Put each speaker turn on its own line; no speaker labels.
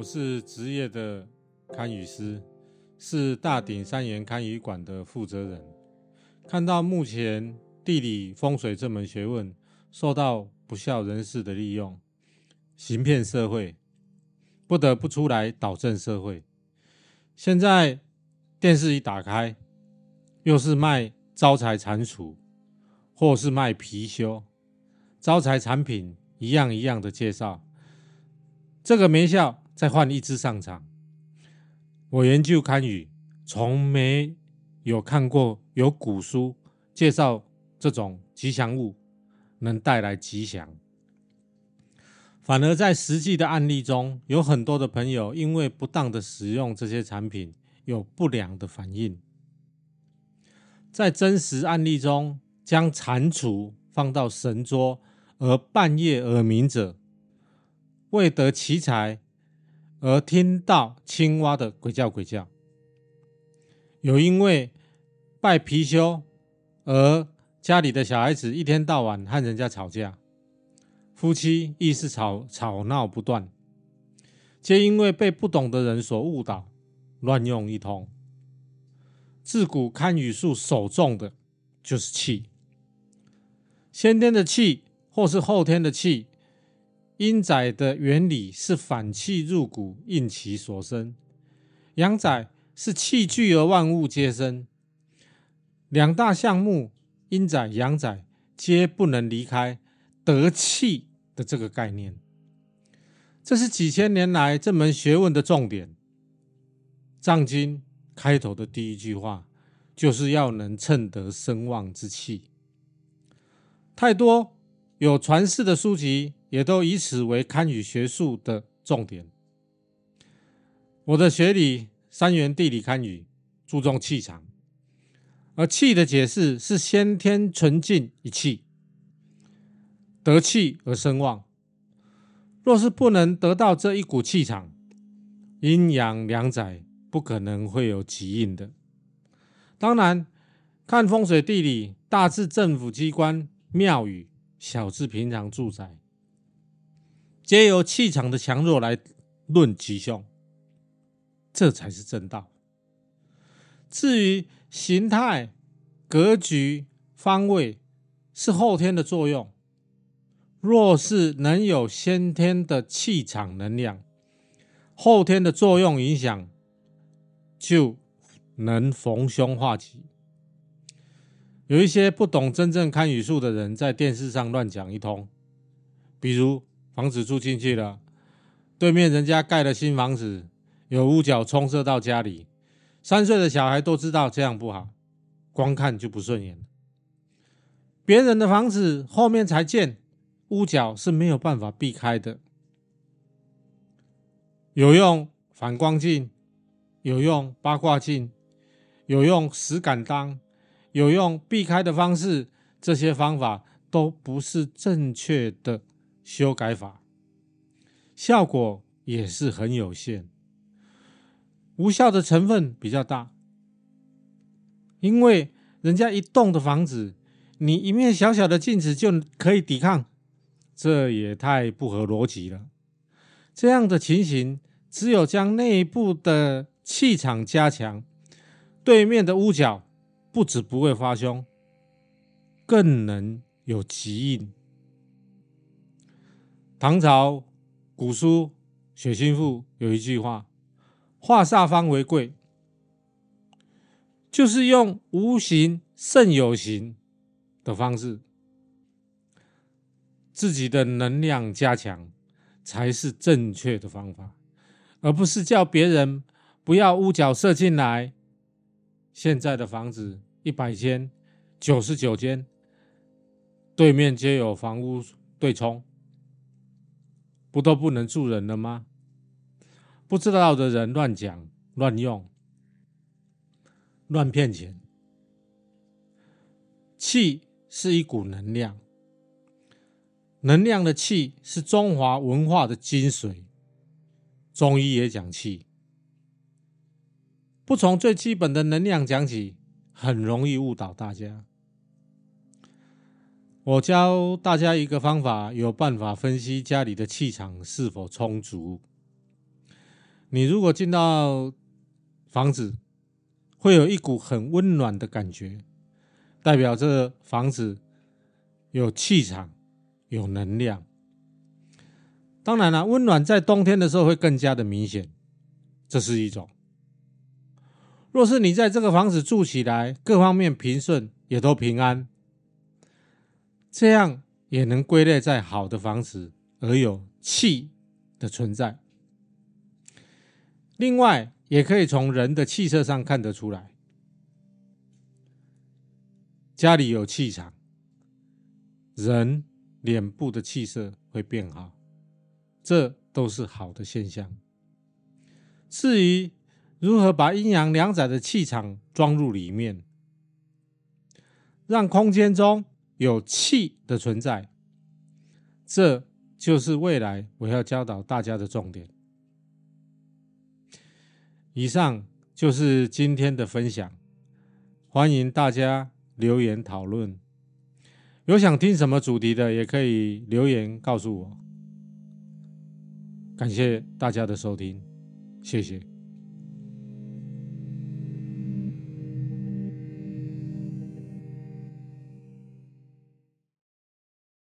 我是职业的堪舆师，是大鼎三元堪舆馆的负责人。看到目前地理风水这门学问受到不孝人士的利用，行骗社会，不得不出来导正社会。现在电视一打开，又是卖招财蟾蜍，或是卖貔貅，招财产品一样一样的介绍。这个没效，再换一只上场。我研究堪舆，从没有看过有古书介绍这种吉祥物能带来吉祥，反而在实际的案例中，有很多的朋友因为不当的使用这些产品，有不良的反应。在真实案例中，将蟾蜍放到神桌而半夜耳鸣者，为得奇财。而听到青蛙的鬼叫鬼叫，有因为拜貔貅而家里的小孩子一天到晚和人家吵架，夫妻亦是吵吵闹不断，皆因为被不懂的人所误导，乱用一通。自古堪舆术首重的就是气，先天的气或是后天的气。阴宅的原理是反气入骨，应其所生；阳宅是气聚而万物皆生。两大项目，阴宅、阳宅，皆不能离开得气的这个概念。这是几千年来这门学问的重点。藏经开头的第一句话，就是要能称得声望之气。太多有传世的书籍。也都以此为堪舆学术的重点。我的学理三元地理堪舆注重气场，而气的解释是先天纯净一气，得气而生旺。若是不能得到这一股气场，阴阳两载不可能会有吉应的。当然，看风水地理，大至政府机关庙宇，小至平常住宅。皆由气场的强弱来论吉凶，这才是正道。至于形态、格局、方位，是后天的作用。若是能有先天的气场能量，后天的作用影响，就能逢凶化吉。有一些不懂真正看语术的人，在电视上乱讲一通，比如。房子住进去了，对面人家盖了新房子，有屋角冲射到家里，三岁的小孩都知道这样不好，光看就不顺眼。别人的房子后面才建，屋角是没有办法避开的。有用反光镜，有用八卦镜，有用石敢当，有用避开的方式，这些方法都不是正确的。修改法效果也是很有限，无效的成分比较大。因为人家一栋的房子，你一面小小的镜子就可以抵抗，这也太不合逻辑了。这样的情形，只有将内部的气场加强，对面的屋角不止不会发凶，更能有吉应。唐朝古书《血心赋》有一句话：“化煞方为贵”，就是用无形胜有形的方式，自己的能量加强才是正确的方法，而不是叫别人不要屋角射进来。现在的房子一百间，九十九间对面皆有房屋对冲。不都不能住人了吗？不知道的人乱讲、乱用、乱骗钱。气是一股能量，能量的气是中华文化的精髓。中医也讲气，不从最基本的能量讲起，很容易误导大家。我教大家一个方法，有办法分析家里的气场是否充足。你如果进到房子，会有一股很温暖的感觉，代表这房子有气场、有能量。当然了，温暖在冬天的时候会更加的明显，这是一种。若是你在这个房子住起来，各方面平顺，也都平安，这样也能归类在好的房子，而有气的存在。另外，也可以从人的气色上看得出来，家里有气场，人脸部的气色会变好。这都是好的现象。至于如何把阴阳两载的气场装入里面，让空间中有气的存在，这就是未来我要教导大家的重点。以上就是今天的分享，欢迎大家留言讨论。有想听什么主题的，也可以留言告诉我。感谢大家的收听，谢谢。